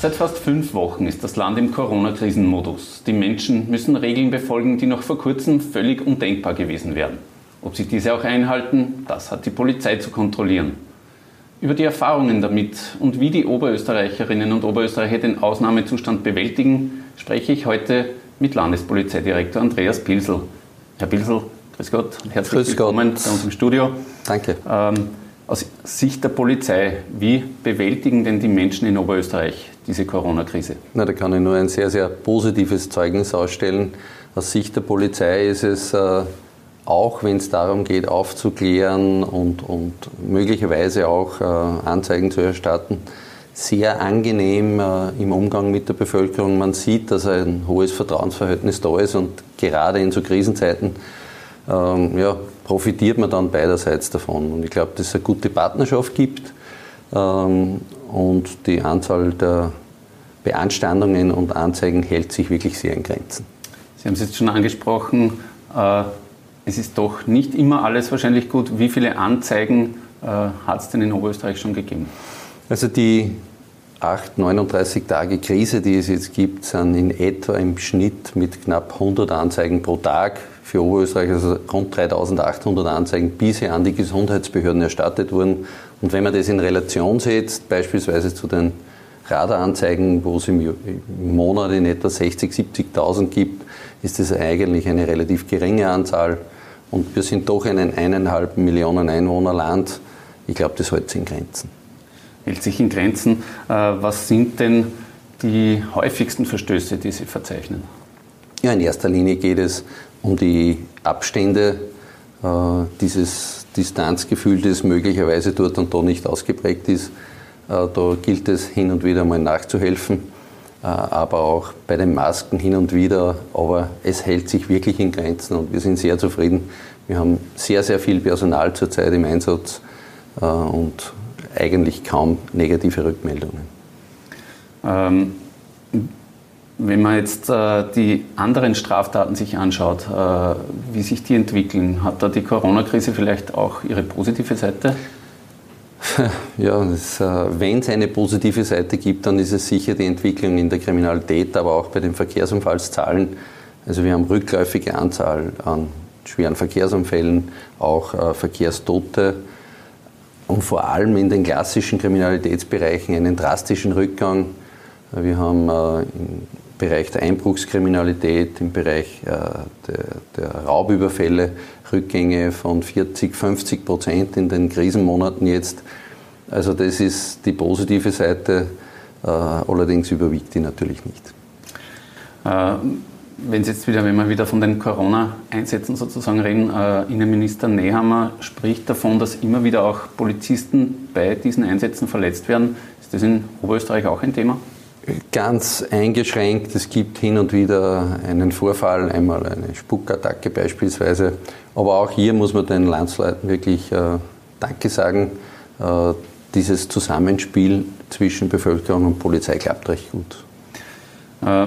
Seit fast fünf Wochen ist das Land im Corona-Krisenmodus. Die Menschen müssen Regeln befolgen, die noch vor kurzem völlig undenkbar gewesen wären. Ob sie diese auch einhalten, das hat die Polizei zu kontrollieren. Über die Erfahrungen damit und wie die Oberösterreicherinnen und Oberösterreicher den Ausnahmezustand bewältigen, spreche ich heute mit Landespolizeidirektor Andreas Pilsel. Herr Pilsel, grüß Gott und herzlich grüß willkommen Gott. bei uns im Studio. Danke. Ähm, aus Sicht der Polizei, wie bewältigen denn die Menschen in Oberösterreich diese Corona-Krise? Na, da kann ich nur ein sehr, sehr positives Zeugnis ausstellen. Aus Sicht der Polizei ist es äh, auch, wenn es darum geht, aufzuklären und, und möglicherweise auch äh, Anzeigen zu erstatten, sehr angenehm äh, im Umgang mit der Bevölkerung. Man sieht, dass ein hohes Vertrauensverhältnis da ist und gerade in so Krisenzeiten ähm, ja, profitiert man dann beiderseits davon. Und ich glaube, dass es eine gute Partnerschaft gibt ähm, und die Anzahl der Beanstandungen und Anzeigen hält sich wirklich sehr in Grenzen. Sie haben es jetzt schon angesprochen, äh, es ist doch nicht immer alles wahrscheinlich gut. Wie viele Anzeigen äh, hat es denn in Oberösterreich schon gegeben? Also die 8, 39 Tage Krise, die es jetzt gibt, sind in etwa im Schnitt mit knapp 100 Anzeigen pro Tag für Oberösterreich, also rund 3800 Anzeigen bisher an die Gesundheitsbehörden erstattet wurden. Und wenn man das in Relation setzt, beispielsweise zu den Radaranzeigen, wo es im Monat in etwa 60, 70.000 gibt, ist das eigentlich eine relativ geringe Anzahl. Und wir sind doch ein eineinhalb Millionen Einwohner Land. Ich glaube, das hält sich in Grenzen. Hält sich in Grenzen. Äh, was sind denn die häufigsten Verstöße, die Sie verzeichnen? Ja, in erster Linie geht es um die Abstände, äh, dieses Distanzgefühl, das möglicherweise dort und da nicht ausgeprägt ist. Äh, da gilt es hin und wieder mal nachzuhelfen, äh, aber auch bei den Masken hin und wieder. Aber es hält sich wirklich in Grenzen und wir sind sehr zufrieden. Wir haben sehr, sehr viel Personal zurzeit im Einsatz und eigentlich kaum negative Rückmeldungen. Ähm wenn man jetzt äh, die anderen Straftaten sich anschaut, äh, wie sich die entwickeln, hat da die Corona-Krise vielleicht auch ihre positive Seite? Ja, äh, wenn es eine positive Seite gibt, dann ist es sicher die Entwicklung in der Kriminalität, aber auch bei den Verkehrsunfallszahlen. Also wir haben rückläufige Anzahl an schweren Verkehrsunfällen, auch äh, Verkehrstote und vor allem in den klassischen Kriminalitätsbereichen einen drastischen Rückgang. Wir haben äh, Bereich der Einbruchskriminalität, im Bereich äh, der, der, Raubüberfälle Rückgänge von 40, 50 Prozent in den Krisenmonaten jetzt. Also das ist die positive Seite, äh, allerdings überwiegt die natürlich nicht. Äh, wenn Sie jetzt wieder, wenn wir wieder von den Corona-Einsätzen sozusagen reden, äh, Innenminister Nehammer spricht davon, dass immer wieder auch Polizisten bei diesen Einsätzen verletzt werden. Ist das in Oberösterreich auch ein Thema? Ganz eingeschränkt. Es gibt hin und wieder einen Vorfall, einmal eine Spuckattacke beispielsweise. Aber auch hier muss man den Landsleuten wirklich äh, Danke sagen. Äh, dieses Zusammenspiel zwischen Bevölkerung und Polizei klappt recht gut. Äh,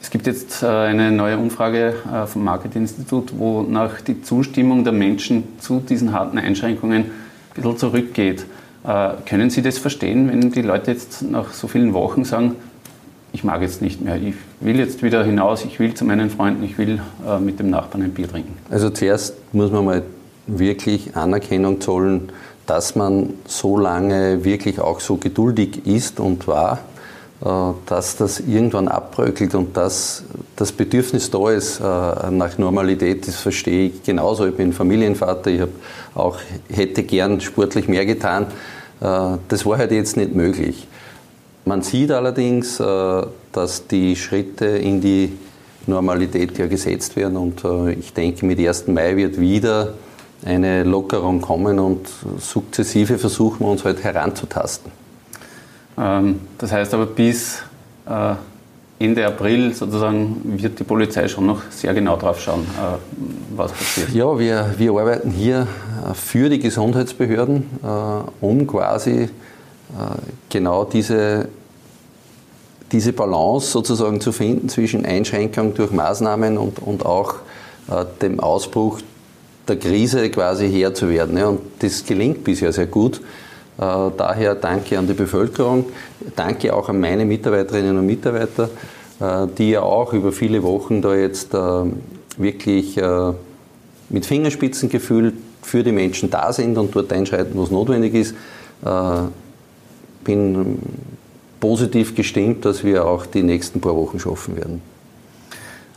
es gibt jetzt äh, eine neue Umfrage äh, vom Marketinstitut, wo nach die Zustimmung der Menschen zu diesen harten Einschränkungen ein bisschen zurückgeht. Äh, können Sie das verstehen, wenn die Leute jetzt nach so vielen Wochen sagen, ich mag jetzt nicht mehr, ich will jetzt wieder hinaus, ich will zu meinen Freunden, ich will äh, mit dem Nachbarn ein Bier trinken? Also zuerst muss man mal wirklich Anerkennung zollen, dass man so lange wirklich auch so geduldig ist und war, dass das irgendwann abbröckelt und dass das Bedürfnis da ist nach Normalität, das verstehe ich genauso. Ich bin Familienvater, ich auch, hätte gern sportlich mehr getan. Äh, das war halt jetzt nicht möglich. Man sieht allerdings, äh, dass die Schritte in die Normalität ja gesetzt werden und äh, ich denke, mit 1. Mai wird wieder eine Lockerung kommen und sukzessive versuchen wir uns halt heranzutasten. Ähm, das heißt aber bis Ende April sozusagen wird die Polizei schon noch sehr genau drauf schauen, was passiert. Ja, wir, wir arbeiten hier für die Gesundheitsbehörden, äh, um quasi äh, genau diese, diese Balance sozusagen zu finden zwischen Einschränkung durch Maßnahmen und, und auch äh, dem Ausbruch der Krise quasi Herr zu werden. Und das gelingt bisher sehr gut. Daher danke an die Bevölkerung, danke auch an meine Mitarbeiterinnen und Mitarbeiter, die ja auch über viele Wochen da jetzt wirklich mit Fingerspitzengefühl für die Menschen da sind und dort einschreiten, was notwendig ist. Bin positiv gestimmt, dass wir auch die nächsten paar Wochen schaffen werden.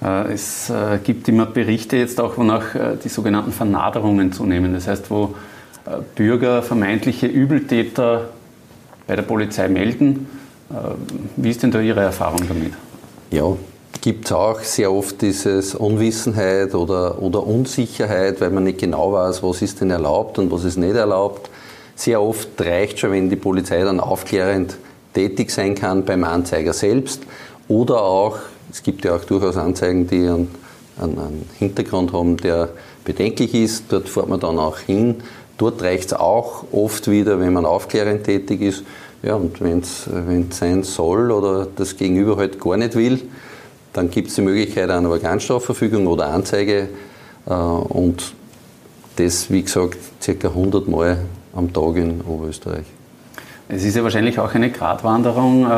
Äh, es äh, gibt immer Berichte jetzt auch, wonach äh, die sogenannten Vernaderungen zunehmen. Das heißt, wo Bürger vermeintliche Übeltäter bei der Polizei melden. Wie ist denn da Ihre Erfahrung damit? Ja, gibt es auch sehr oft dieses Unwissenheit oder, oder Unsicherheit, weil man nicht genau weiß, was ist denn erlaubt und was ist nicht erlaubt. Sehr oft reicht schon, wenn die Polizei dann aufklärend tätig sein kann beim Anzeiger selbst oder auch, es gibt ja auch durchaus Anzeigen, die einen, einen Hintergrund haben, der bedenklich ist, dort fährt man dann auch hin. Dort reicht es auch oft wieder, wenn man aufklärend tätig ist. Ja, und wenn es sein soll oder das Gegenüber halt gar nicht will, dann gibt es die Möglichkeit einer Organstrafverfügung oder Anzeige. Äh, und das, wie gesagt, circa 100 Mal am Tag in Oberösterreich. Es ist ja wahrscheinlich auch eine Gratwanderung, äh,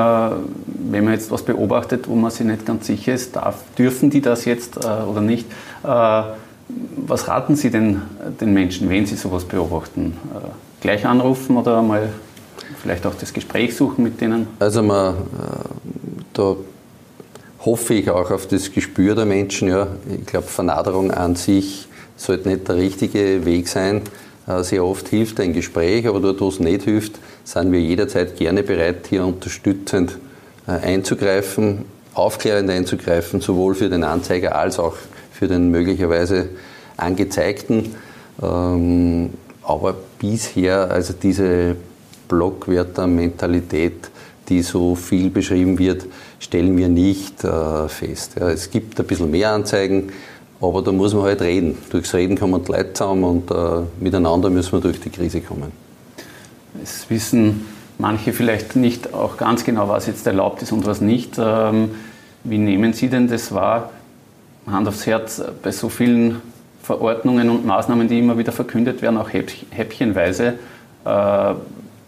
wenn man jetzt was beobachtet, wo man sich nicht ganz sicher ist, darf, dürfen die das jetzt äh, oder nicht. Äh, was raten Sie denn den Menschen, wenn sie sowas beobachten? Gleich anrufen oder mal vielleicht auch das Gespräch suchen mit denen? Also man, da hoffe ich auch auf das Gespür der Menschen. Ja. Ich glaube, Vernaderung an sich sollte nicht der richtige Weg sein. Sehr oft hilft ein Gespräch, aber dort, wo es nicht hilft, sind wir jederzeit gerne bereit, hier unterstützend äh, einzugreifen, aufklärend einzugreifen, sowohl für den Anzeiger als auch für den möglicherweise Angezeigten. Ähm, aber bisher, also diese Blockwärter-Mentalität, die so viel beschrieben wird, stellen wir nicht äh, fest. es gibt ein bisschen mehr Anzeigen, aber da muss man halt reden. Durchs Reden kommen die Leute zusammen und äh, miteinander müssen wir durch die Krise kommen. Es wissen manche vielleicht nicht auch ganz genau, was jetzt erlaubt ist und was nicht. Ähm, wie nehmen Sie denn das wahr? Hand aufs Herz, bei so vielen Verordnungen und Maßnahmen, die immer wieder verkündet werden, auch häppchenweise, äh,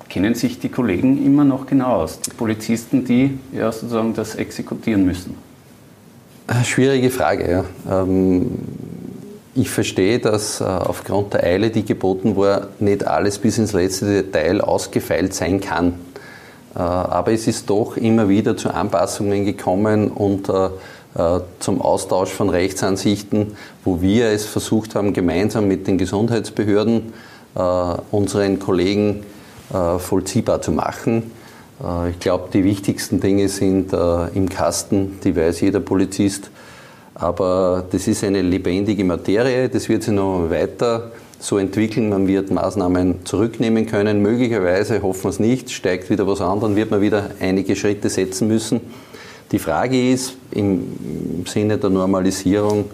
kennen sich die Kollegen immer noch genau aus, die Polizisten, die ja sozusagen das exekutieren müssen? Schwierige Frage, ja. Ähm, ich verstehe, dass äh, aufgrund der Eile, die geboten war, nicht alles bis ins letzte Detail ausgefeilt sein kann. Äh, aber es ist doch immer wieder zu Anpassungen gekommen und äh, zum Austausch von Rechtsansichten, wo wir es versucht haben, gemeinsam mit den Gesundheitsbehörden unseren Kollegen vollziehbar zu machen. Ich glaube, die wichtigsten Dinge sind im Kasten, die weiß jeder Polizist aber das ist eine lebendige Materie, das wird sich noch weiter so entwickeln. Man wird Maßnahmen zurücknehmen können. Möglicherweise, hoffen wir es nicht, steigt wieder was an, dann wird man wieder einige Schritte setzen müssen. Die Frage ist im Sinne der Normalisierung,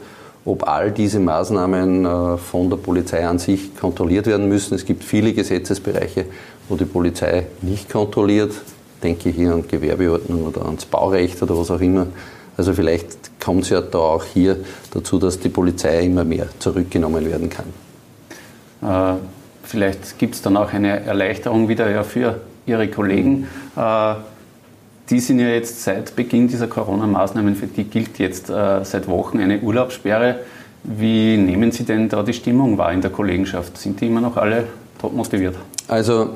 ob all diese Maßnahmen äh, von der Polizei an sich kontrolliert werden müssen. Es gibt viele Gesetzesbereiche, wo die Polizei nicht kontrolliert. Denke hier an Gewerbeordnung oder ans Baurecht oder was auch immer. Also vielleicht kommt es ja da auch hier dazu, dass die Polizei immer mehr zurückgenommen werden kann. Äh, vielleicht gibt es dann auch eine Erleichterung wieder ja, für Ihre Kollegen. Äh, die sind ja jetzt seit Beginn dieser Corona-Maßnahmen, für die gilt jetzt äh, seit Wochen eine Urlaubssperre. Wie nehmen Sie denn da die Stimmung wahr in der Kollegenschaft? Sind die immer noch alle top motiviert? Also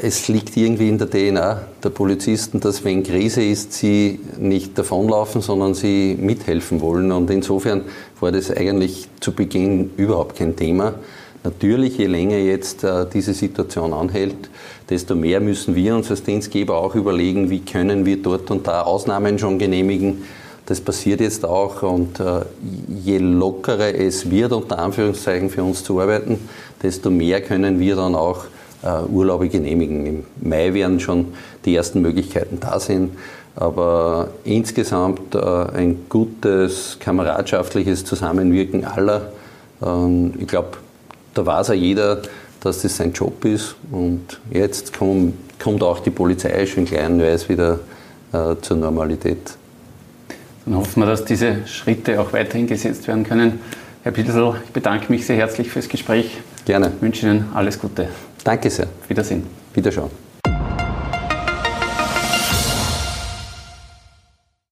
es liegt irgendwie in der DNA der Polizisten, dass wenn Krise ist, sie nicht davonlaufen, sondern sie mithelfen wollen. Und insofern war das eigentlich zu Beginn überhaupt kein Thema. Natürlich, je länger jetzt äh, diese Situation anhält, desto mehr müssen wir uns als Dienstgeber auch überlegen, wie können wir dort und da Ausnahmen schon genehmigen. Das passiert jetzt auch und äh, je lockerer es wird, unter Anführungszeichen für uns zu arbeiten, desto mehr können wir dann auch äh, Urlaube genehmigen. Im Mai werden schon die ersten Möglichkeiten da sein. Aber insgesamt ein gutes, kameradschaftliches Zusammenwirken aller. Ähm, ich glaube, da weiß ja jeder, dass das sein Job ist. Und jetzt kommt, kommt auch die Polizei schon kleinweise wieder äh, zur Normalität. Dann hoffen wir, dass diese Schritte auch weiterhin gesetzt werden können. Herr Pilsel, ich bedanke mich sehr herzlich fürs Gespräch. Gerne. Ich wünsche Ihnen alles Gute. Danke sehr. Wiedersehen. Wiederschauen.